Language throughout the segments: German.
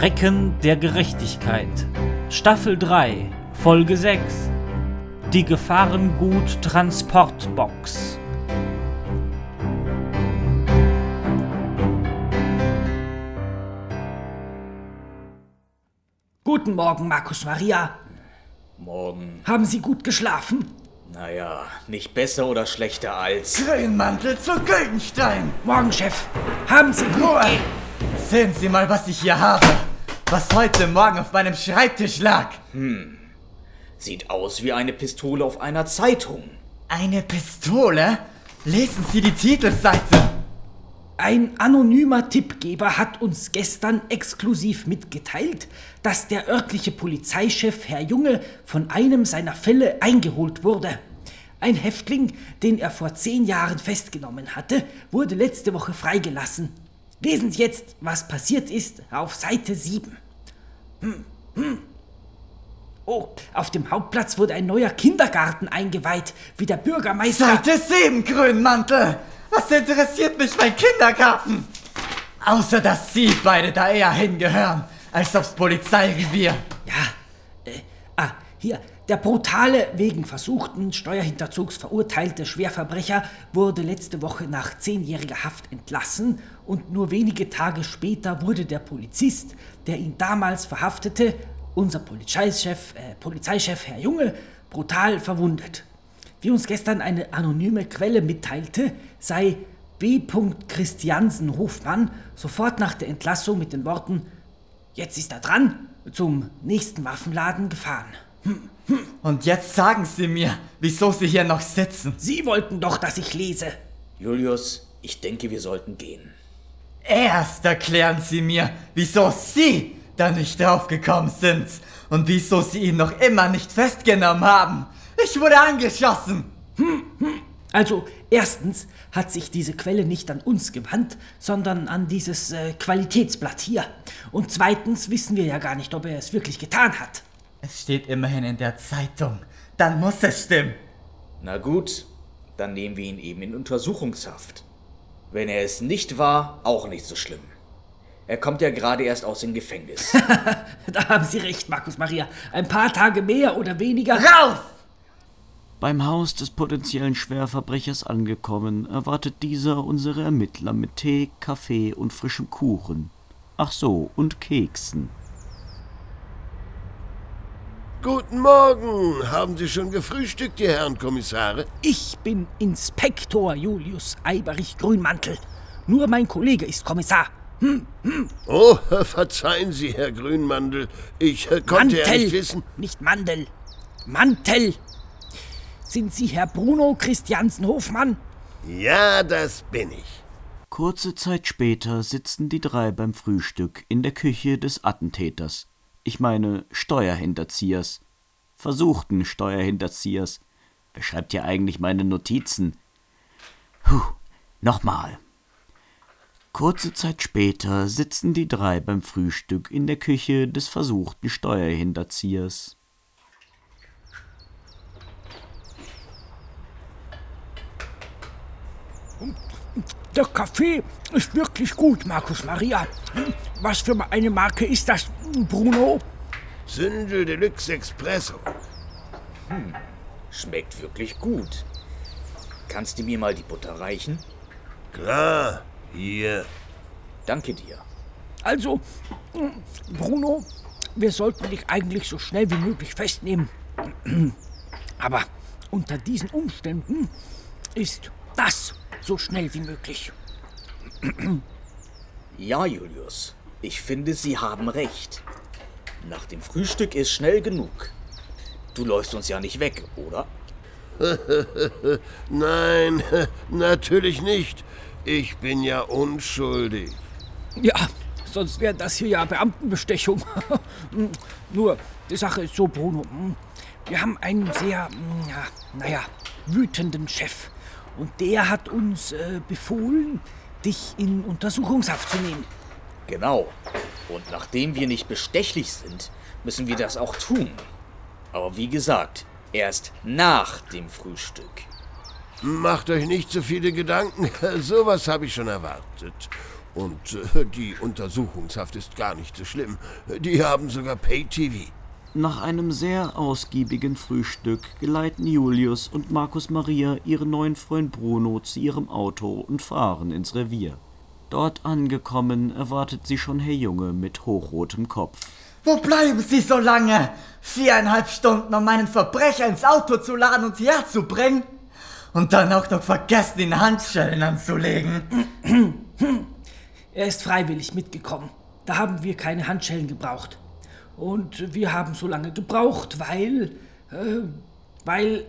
Recken der Gerechtigkeit. Staffel 3, Folge 6. Die Gefahrengut Transportbox. Guten Morgen, Markus Maria. Morgen. Haben Sie gut geschlafen? Naja, nicht besser oder schlechter als. Grünmantel zu Güldenstein. Morgen, Chef. Haben Sie gut Ruhe. Sehen Sie mal, was ich hier habe. Was heute Morgen auf meinem Schreibtisch lag. Sieht aus wie eine Pistole auf einer Zeitung. Eine Pistole? Lesen Sie die Titelseite. Ein anonymer Tippgeber hat uns gestern exklusiv mitgeteilt, dass der örtliche Polizeichef Herr Junge von einem seiner Fälle eingeholt wurde. Ein Häftling, den er vor zehn Jahren festgenommen hatte, wurde letzte Woche freigelassen. Lesen Sie jetzt, was passiert ist, auf Seite 7. Hm, hm. Oh, auf dem Hauptplatz wurde ein neuer Kindergarten eingeweiht, wie der Bürgermeister. Seite 7, Grünmantel. Was interessiert mich mein Kindergarten? Außer, dass Sie beide da eher hingehören, als aufs Polizeirevier. Ja, äh, ah, hier. Der brutale, wegen versuchten Steuerhinterzugs verurteilte Schwerverbrecher wurde letzte Woche nach zehnjähriger Haft entlassen und nur wenige Tage später wurde der Polizist, der ihn damals verhaftete, unser Polizeichef, äh, Polizeichef Herr Junge, brutal verwundet. Wie uns gestern eine anonyme Quelle mitteilte, sei B. Christiansen Hofmann sofort nach der Entlassung mit den Worten Jetzt ist er dran, zum nächsten Waffenladen gefahren. Und jetzt sagen Sie mir, wieso Sie hier noch sitzen. Sie wollten doch, dass ich lese. Julius, ich denke, wir sollten gehen. Erst erklären Sie mir, wieso Sie da nicht draufgekommen sind und wieso Sie ihn noch immer nicht festgenommen haben. Ich wurde angeschossen. Also, erstens hat sich diese Quelle nicht an uns gewandt, sondern an dieses äh, Qualitätsblatt hier. Und zweitens wissen wir ja gar nicht, ob er es wirklich getan hat. Es steht immerhin in der Zeitung. Dann muss es stimmen. Na gut, dann nehmen wir ihn eben in Untersuchungshaft. Wenn er es nicht war, auch nicht so schlimm. Er kommt ja gerade erst aus dem Gefängnis. Da haben Sie recht, Markus Maria. Ein paar Tage mehr oder weniger. Raus! Beim Haus des potenziellen Schwerverbrechers angekommen, erwartet dieser unsere Ermittler mit Tee, Kaffee und frischem Kuchen. Ach so, und Keksen. Guten Morgen. Haben Sie schon gefrühstückt, die Herren Kommissare? Ich bin Inspektor Julius Eiberich Grünmantel. Nur mein Kollege ist Kommissar. Oh, verzeihen Sie, Herr Grünmandel. Ich äh, konnte ja Mantel, nicht wissen. nicht Mandel. Mantel. Sind Sie Herr Bruno Christiansen Hofmann? Ja, das bin ich. Kurze Zeit später sitzen die drei beim Frühstück in der Küche des Attentäters. Ich meine Steuerhinterziehers. Versuchten Steuerhinterziehers. Wer schreibt hier eigentlich meine Notizen? Puh, nochmal. Kurze Zeit später sitzen die drei beim Frühstück in der Küche des versuchten Steuerhinterziehers. Der Kaffee ist wirklich gut, Markus Maria. Was für eine Marke ist das, Bruno? Sündel Deluxe Espresso. Schmeckt wirklich gut. Kannst du mir mal die Butter reichen? Klar, hier. Danke dir. Also, Bruno, wir sollten dich eigentlich so schnell wie möglich festnehmen. Aber unter diesen Umständen ist das so schnell wie möglich. Ja, Julius. Ich finde, Sie haben recht. Nach dem Frühstück ist schnell genug. Du läufst uns ja nicht weg, oder? Nein, natürlich nicht. Ich bin ja unschuldig. Ja, sonst wäre das hier ja Beamtenbestechung. Nur, die Sache ist so, Bruno. Wir haben einen sehr, ja, naja, wütenden Chef. Und der hat uns äh, befohlen, dich in Untersuchungshaft zu nehmen. Genau. Und nachdem wir nicht bestechlich sind, müssen wir das auch tun. Aber wie gesagt, erst nach dem Frühstück. Macht euch nicht so viele Gedanken. Sowas habe ich schon erwartet. Und äh, die Untersuchungshaft ist gar nicht so schlimm. Die haben sogar Pay-TV. Nach einem sehr ausgiebigen Frühstück geleiten Julius und Markus Maria ihren neuen Freund Bruno zu ihrem Auto und fahren ins Revier. Dort angekommen erwartet sie schon Herr Junge mit hochrotem Kopf. Wo bleiben Sie so lange? Viereinhalb Stunden, um meinen Verbrecher ins Auto zu laden und hierher zu bringen? Und dann auch noch vergessen, ihn Handschellen anzulegen. Er ist freiwillig mitgekommen. Da haben wir keine Handschellen gebraucht. Und wir haben so lange gebraucht, weil. Äh, weil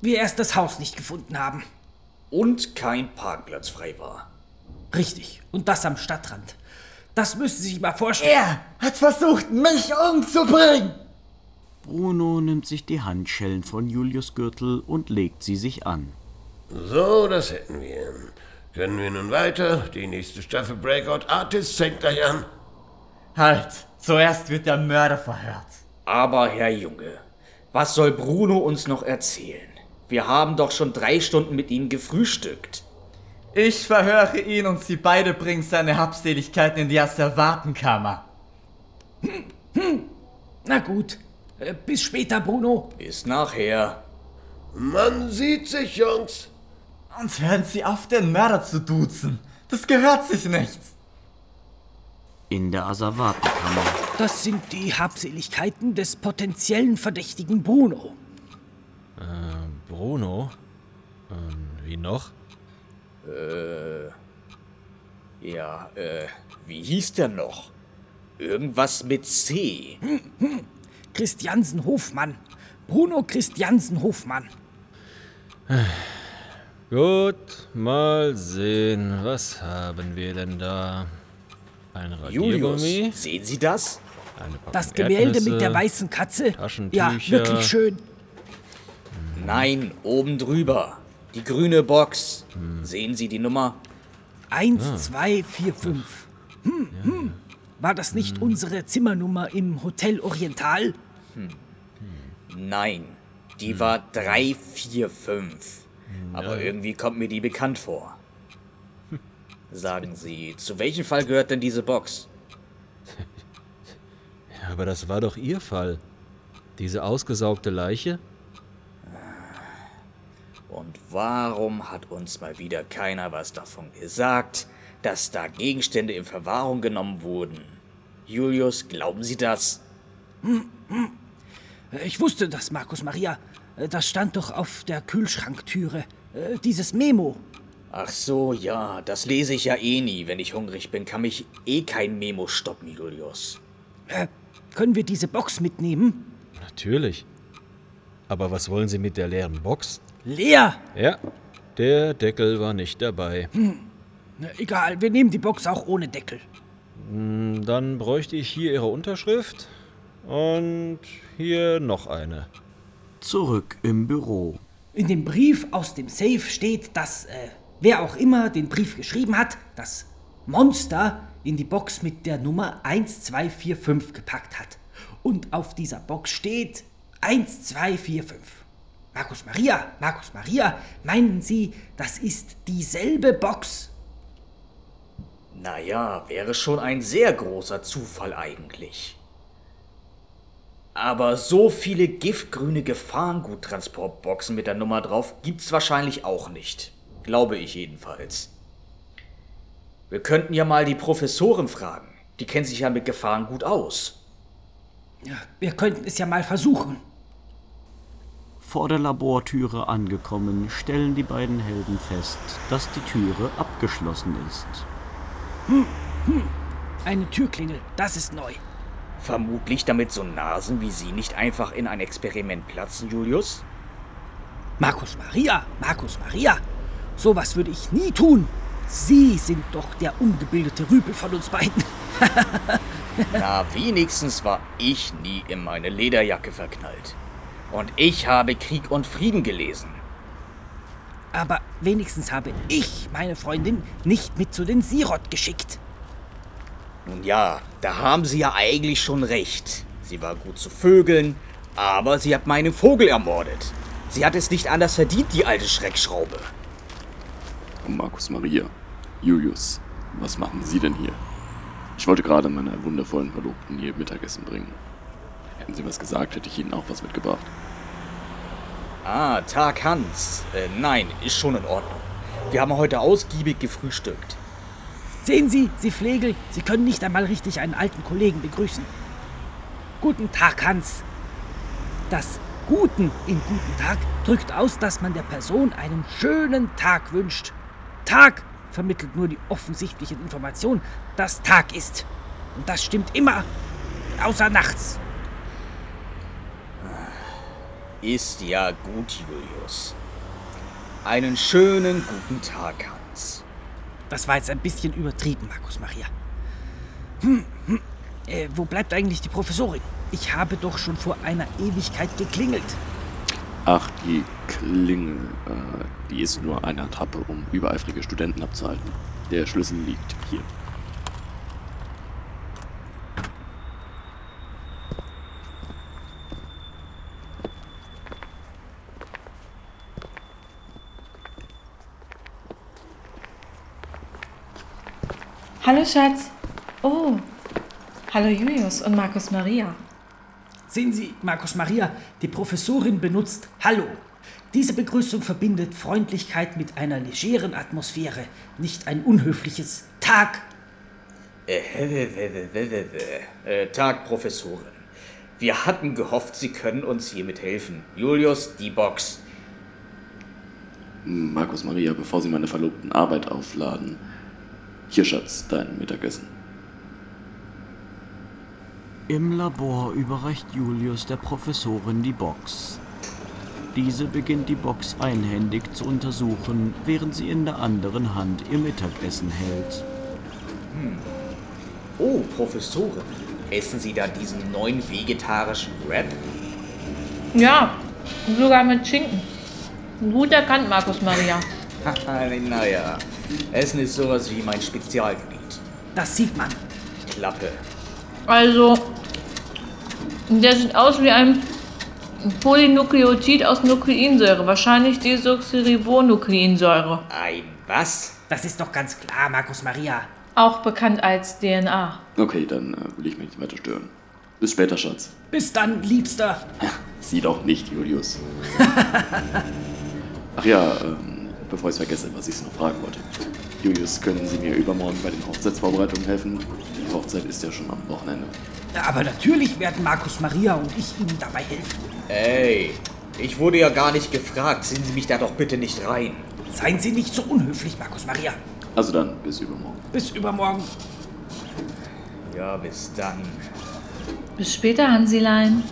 wir erst das Haus nicht gefunden haben. Und kein Parkplatz frei war. Richtig. Und das am Stadtrand. Das müssen Sie sich mal vorstellen. Er hat versucht, mich umzubringen. Bruno nimmt sich die Handschellen von Julius Gürtel und legt sie sich an. So, das hätten wir. Können wir nun weiter? Die nächste Staffel Breakout Artists fängt gleich an. Halt, zuerst wird der Mörder verhört. Aber Herr Junge, was soll Bruno uns noch erzählen? Wir haben doch schon drei Stunden mit ihm gefrühstückt. Ich verhöre ihn und Sie beide bringen seine Habseligkeiten in die Asservatenkammer. Na gut. Äh, bis später, Bruno. Bis nachher. Man sieht sich, Jungs. Und hören Sie auf, den Mörder zu duzen. Das gehört sich nicht. In der Asservatenkammer. Das sind die Habseligkeiten des potenziellen Verdächtigen Bruno. Bruno? Ähm, wie noch? Ja, äh, wie hieß der noch? Irgendwas mit C. Christiansen Hofmann. Bruno Christiansen Hofmann. Gut, mal sehen. Was haben wir denn da? Ein Julius, Radiergummi, sehen Sie das? Das Gemälde mit der Erdnüsse. weißen Katze. Ja, wirklich schön. Nein, oben drüber. Die grüne Box. Sehen Sie die Nummer? Eins, zwei, vier, fünf. Hm, hm. War das nicht unsere Zimmernummer im Hotel Oriental? Nein, die war 345. Aber irgendwie kommt mir die bekannt vor. Sagen Sie, zu welchem Fall gehört denn diese Box? Ja, aber das war doch Ihr Fall. Diese ausgesaugte Leiche? Und warum hat uns mal wieder keiner was davon gesagt, dass da Gegenstände in Verwahrung genommen wurden? Julius, glauben Sie das? Ich wusste das, Markus Maria. Äh, Das stand doch auf der Kühlschranktüre. Äh, Dieses Memo. Ach so, ja, das lese ich ja eh nie. Wenn ich hungrig bin, kann mich eh kein Memo stoppen, Julius. Äh, können wir diese Box mitnehmen? Natürlich. Aber was wollen Sie mit der leeren Box? Leer! Ja, der Deckel war nicht dabei. Na, Egal, wir nehmen die Box auch ohne Deckel. Dann bräuchte ich hier Ihre Unterschrift und hier noch eine. Zurück im Büro. In dem Brief aus dem Safe steht, dass äh, wer auch immer den Brief geschrieben hat, das Monster in die Box mit der Nummer 1245 gepackt hat. Und auf dieser Box steht 1245. Markus Maria, Markus Maria, meinen Sie, das ist dieselbe Box? Naja, wäre schon ein sehr großer Zufall eigentlich. Aber so viele giftgrüne Gefahrenguttransportboxen mit der Nummer drauf gibt's wahrscheinlich auch nicht. Glaube ich jedenfalls. Wir könnten ja mal die Professoren fragen. Die kennen sich ja mit Gefahrengut aus. Ja, wir könnten es ja mal versuchen. Vor der Labortüre angekommen, stellen die beiden Helden fest, dass die Türe abgeschlossen ist. Eine Türklingel, das ist neu. Vermutlich damit so Nasen wie Sie nicht einfach in ein Experiment platzen, Julius? Markus Maria, Markus Maria, sowas würde ich nie tun. Sie sind doch der ungebildete Rüpel von uns beiden. Na, wenigstens war ich nie in meine Lederjacke verknallt. Und ich habe Krieg und Frieden gelesen. Aber wenigstens habe ich meine Freundin nicht mit zu den Sirot geschickt. Nun ja, da haben Sie ja eigentlich schon recht. Sie war gut zu Vögeln, aber sie hat meinen Vogel ermordet. Sie hat es nicht anders verdient, die alte Schreckschraube. Markus Maria, Julius, Was machen Sie denn hier? Ich wollte gerade meiner wundervollen Verlobten ihr Mittagessen bringen. Hätten Sie was gesagt, hätte ich Ihnen auch was mitgebracht. Ah, Tag Hans. Äh, nein, ist schon in Ordnung. Wir haben heute ausgiebig gefrühstückt. Sehen Sie, Sie Flegel, Sie können nicht einmal richtig einen alten Kollegen begrüßen. Guten Tag, Hans. Das Guten in guten Tag drückt aus, dass man der Person einen schönen Tag wünscht. Tag vermittelt nur die offensichtliche Information, dass Tag ist. Und das stimmt immer, außer nachts. Ist ja gut, Julius. Einen schönen guten Tag, Hans. Das war jetzt ein bisschen übertrieben, Markus Maria. Hm, hm. Äh, wo bleibt eigentlich die Professorin? Ich habe doch schon vor einer Ewigkeit geklingelt. Ach, die Klingel, äh, die ist nur eine Attrappe, um übereifrige Studenten abzuhalten. Der Schlüssel liegt hier. Hallo Schatz. Oh. Hallo Julius und Markus Maria. Sehen Sie, Markus Maria, die Professorin benutzt Hallo. Diese Begrüßung verbindet Freundlichkeit mit einer legeren Atmosphäre, nicht ein unhöfliches Tag. Äh, äh, Tag, Professorin. Wir hatten gehofft, Sie können uns hiermit helfen. Julius, die Box. Markus Maria, bevor Sie meine verlobten Arbeit aufladen. Hier, Schatz, dein Mittagessen. Im Labor überreicht Julius der Professorin die Box. Diese beginnt die Box einhändig zu untersuchen, während sie in der anderen Hand ihr Mittagessen hält. Hm. Oh, Professorin, essen Sie da diesen neuen vegetarischen Wrap? Ja, sogar mit Schinken. Gut erkannt, Markus Maria. naja, Essen ist sowas wie mein Spezialgebiet. Das sieht man. Klappe. Also, der sieht aus wie ein Polynukleotid aus Nukleinsäure. Wahrscheinlich Desoxyribonukleinsäure. Ein was? Das ist doch ganz klar, Markus Maria. Auch bekannt als DNA. Okay, dann äh, will ich mich nicht weiter stören. Bis später, Schatz. Bis dann, Liebster. Sie doch nicht, Julius. Ach ja, ähm, bevor ich es vergesse, was ich noch fragen wollte. Julius, können Sie mir übermorgen bei den Hochzeitsvorbereitungen helfen? Die Hochzeit ist ja schon am Wochenende. Aber natürlich werden Markus Maria und ich Ihnen dabei helfen. Ey, ich wurde ja gar nicht gefragt. Ziehen Sie mich da doch bitte nicht rein. Seien Sie nicht so unhöflich, Markus Maria. Also dann, bis übermorgen. Bis übermorgen. Ja, bis dann. Bis später, Hansilein.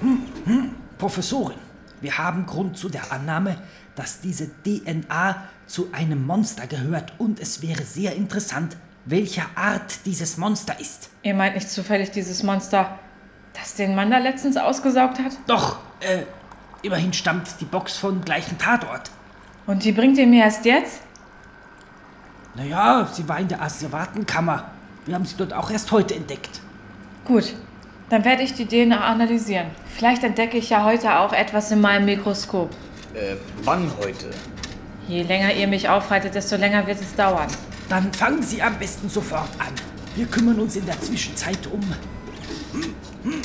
Hm, hm, Professorin, wir haben Grund zu der Annahme, dass diese DNA zu einem Monster gehört und es wäre sehr interessant, welcher Art dieses Monster ist. Ihr meint nicht zufällig dieses Monster, das den Mann da letztens ausgesaugt hat? Doch, äh, immerhin stammt die Box vom gleichen Tatort. Und die bringt ihr mir erst jetzt? Naja, sie war in der Asservatenkammer. Wir haben sie dort auch erst heute entdeckt. Gut, dann werde ich die DNA analysieren. Vielleicht entdecke ich ja heute auch etwas in meinem Mikroskop. Äh, wann heute? Je länger ihr mich aufhaltet, desto länger wird es dauern. Dann fangen Sie am besten sofort an. Wir kümmern uns in der Zwischenzeit um hm, hm,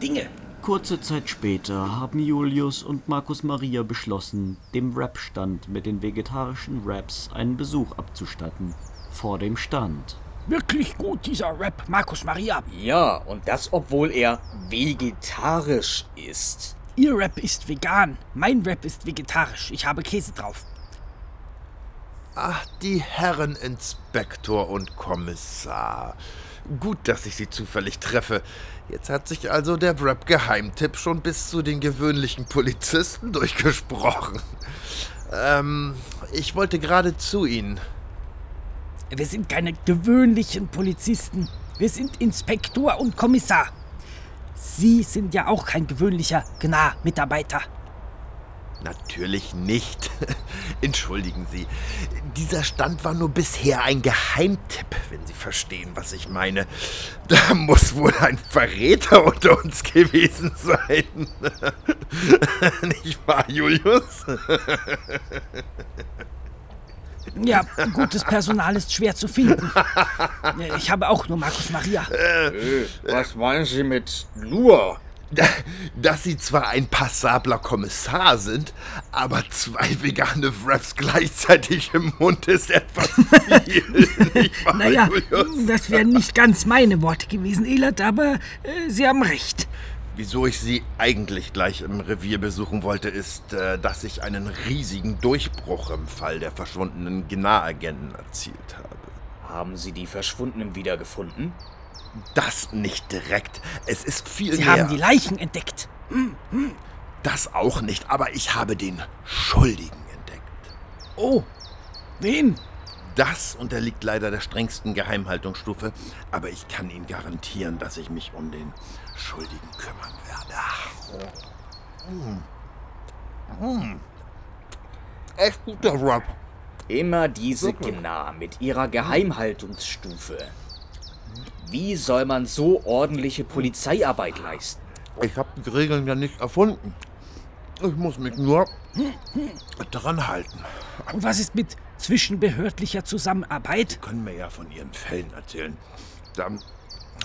Dinge. Kurze Zeit später haben Julius und Markus Maria beschlossen, dem Rap-Stand mit den vegetarischen Raps einen Besuch abzustatten. Vor dem Stand. Wirklich gut, dieser Rap, Markus Maria. Ja, und das, obwohl er vegetarisch ist. Ihr Rap ist vegan, mein Rap ist vegetarisch. Ich habe Käse drauf. Ach, die Herren Inspektor und Kommissar. Gut, dass ich Sie zufällig treffe. Jetzt hat sich also der Rap-Geheimtipp schon bis zu den gewöhnlichen Polizisten durchgesprochen. Ähm, ich wollte gerade zu Ihnen. Wir sind keine gewöhnlichen Polizisten. Wir sind Inspektor und Kommissar. Sie sind ja auch kein gewöhnlicher Gna-Mitarbeiter. Natürlich nicht. Entschuldigen Sie. Dieser Stand war nur bisher ein Geheimtipp, wenn Sie verstehen, was ich meine. Da muss wohl ein Verräter unter uns gewesen sein. Nicht wahr, Julius? Ja, gutes Personal ist schwer zu finden. Ich habe auch nur Markus Maria. Äh, was meinen Sie mit nur? Dass Sie zwar ein passabler Kommissar sind, aber zwei vegane Wraps gleichzeitig im Mund ist etwas viel. Naja, das wären nicht ganz meine Worte gewesen, Elert, aber äh, Sie haben recht. Wieso ich Sie eigentlich gleich im Revier besuchen wollte, ist, äh, dass ich einen riesigen Durchbruch im Fall der verschwundenen Gnar-Agenten erzielt habe. Haben Sie die Verschwundenen wiedergefunden? Das nicht direkt. Es ist viel Sie mehr. haben die Leichen entdeckt. das auch nicht, aber ich habe den Schuldigen entdeckt. Oh, wen? Das unterliegt leider der strengsten Geheimhaltungsstufe, aber ich kann Ihnen garantieren, dass ich mich um den Schuldigen kümmern werde. Mm. Mm. Echt guter Rub. Immer diese? Gnar mit ihrer Geheimhaltungsstufe. Wie soll man so ordentliche Polizeiarbeit leisten? Ich habe die Regeln ja nicht erfunden. Ich muss mich nur dran halten. Und was ist mit zwischenbehördlicher Zusammenarbeit? können mir ja von Ihren Fällen erzählen. Dann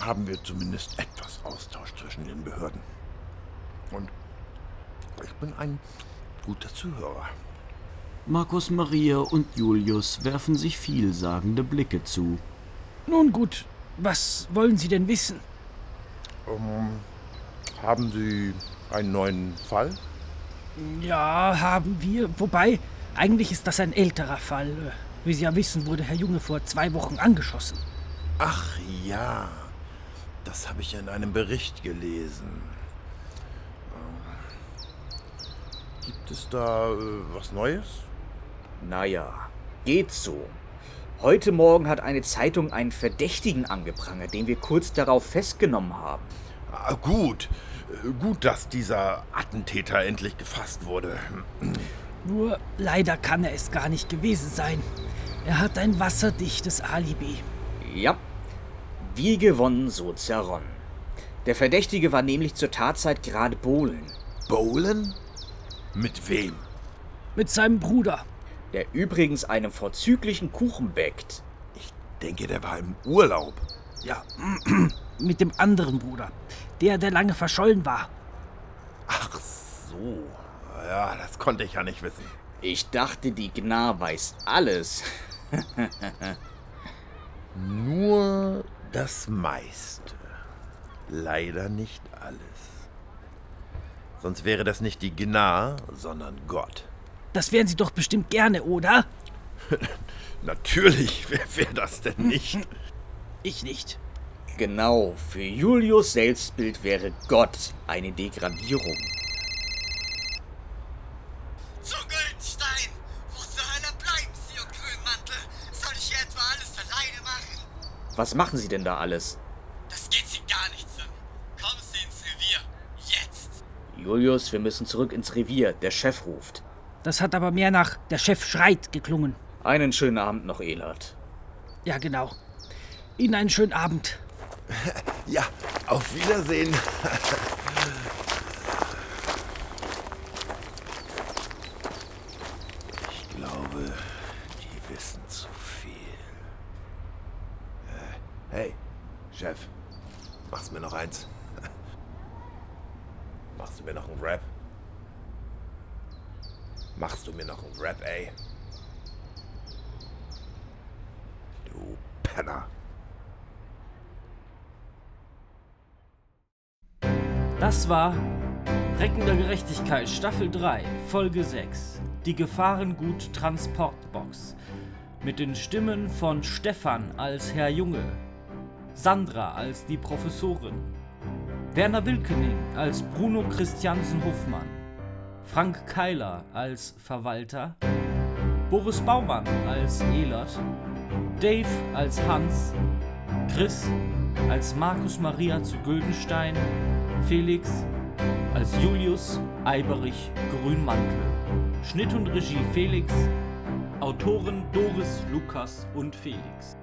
haben wir zumindest etwas Austausch zwischen den Behörden. Und ich bin ein guter Zuhörer. Markus Maria und Julius werfen sich vielsagende Blicke zu. Nun gut, was wollen Sie denn wissen? Ähm, haben Sie einen neuen Fall? Ja, haben wir. Wobei, eigentlich ist das ein älterer Fall. Wie Sie ja wissen, wurde Herr Junge vor zwei Wochen angeschossen. Ach ja, das habe ich in einem Bericht gelesen. Gibt es da äh, was Neues? Naja, geht so. Heute Morgen hat eine Zeitung einen Verdächtigen angeprangert, den wir kurz darauf festgenommen haben. Ah, gut. Äh, Gut, dass dieser Attentäter endlich gefasst wurde. Nur leider kann er es gar nicht gewesen sein. Er hat ein wasserdichtes Alibi. Ja, wie gewonnen, so zerronnen. Der Verdächtige war nämlich zur Tatzeit gerade bowlen. Bowlen? Mit wem? Mit seinem Bruder. Der übrigens einen vorzüglichen Kuchen bäckt. Ich denke, der war im Urlaub. Ja, mit dem anderen Bruder. Der, der lange verschollen war. Ach so. Ja, das konnte ich ja nicht wissen. Ich dachte, die Gnar weiß alles. Nur das meiste. Leider nicht alles. Sonst wäre das nicht die Gnar, sondern Gott. Das wären Sie doch bestimmt gerne, oder? Natürlich, wer wäre das denn nicht? Ich nicht. Genau, für Julius Selbstbild wäre Gott eine Degradierung. Was machen Sie denn da alles? Das geht Sie gar nichts an. Kommen Sie ins Revier. Jetzt! Julius, wir müssen zurück ins Revier. Der Chef ruft. Das hat aber mehr nach der Chef schreit geklungen. Einen schönen Abend noch, Elert. Ja, genau. Ihnen einen schönen Abend. Ja, auf Wiedersehen. Ich glaube, die wissen zu viel. Äh, Hey, Chef, machst du mir noch eins? Machst du mir noch einen Rap? Machst du mir noch einen Rap, ey? Du Penner. Das war Recken der Gerechtigkeit Staffel 3, Folge 6. Die Gefahrengut Transportbox. Mit den Stimmen von Stefan als Herr Junge, Sandra als die Professorin, Werner Wilkening als Bruno Christiansen Hofmann, Frank Keiler als Verwalter, Boris Baumann als Elert, Dave als Hans, Chris als Markus Maria zu Güldenstein, Felix als Julius Eiberich Grünmantel. Schnitt und Regie Felix, Autoren Doris, Lukas und Felix.